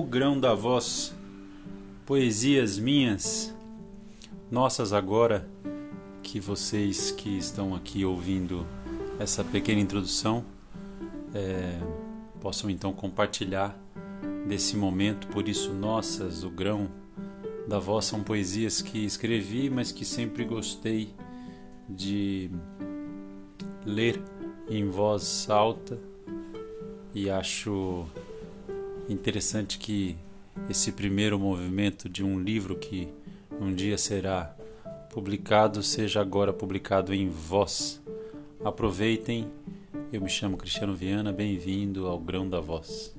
grão da voz, poesias minhas, nossas agora, que vocês que estão aqui ouvindo essa pequena introdução é, possam então compartilhar desse momento. Por isso, nossas, o grão da voz são poesias que escrevi, mas que sempre gostei de ler em voz alta e acho interessante que esse primeiro movimento de um livro que um dia será publicado seja agora publicado em voz. Aproveitem. Eu me chamo Cristiano Viana, bem-vindo ao Grão da Voz.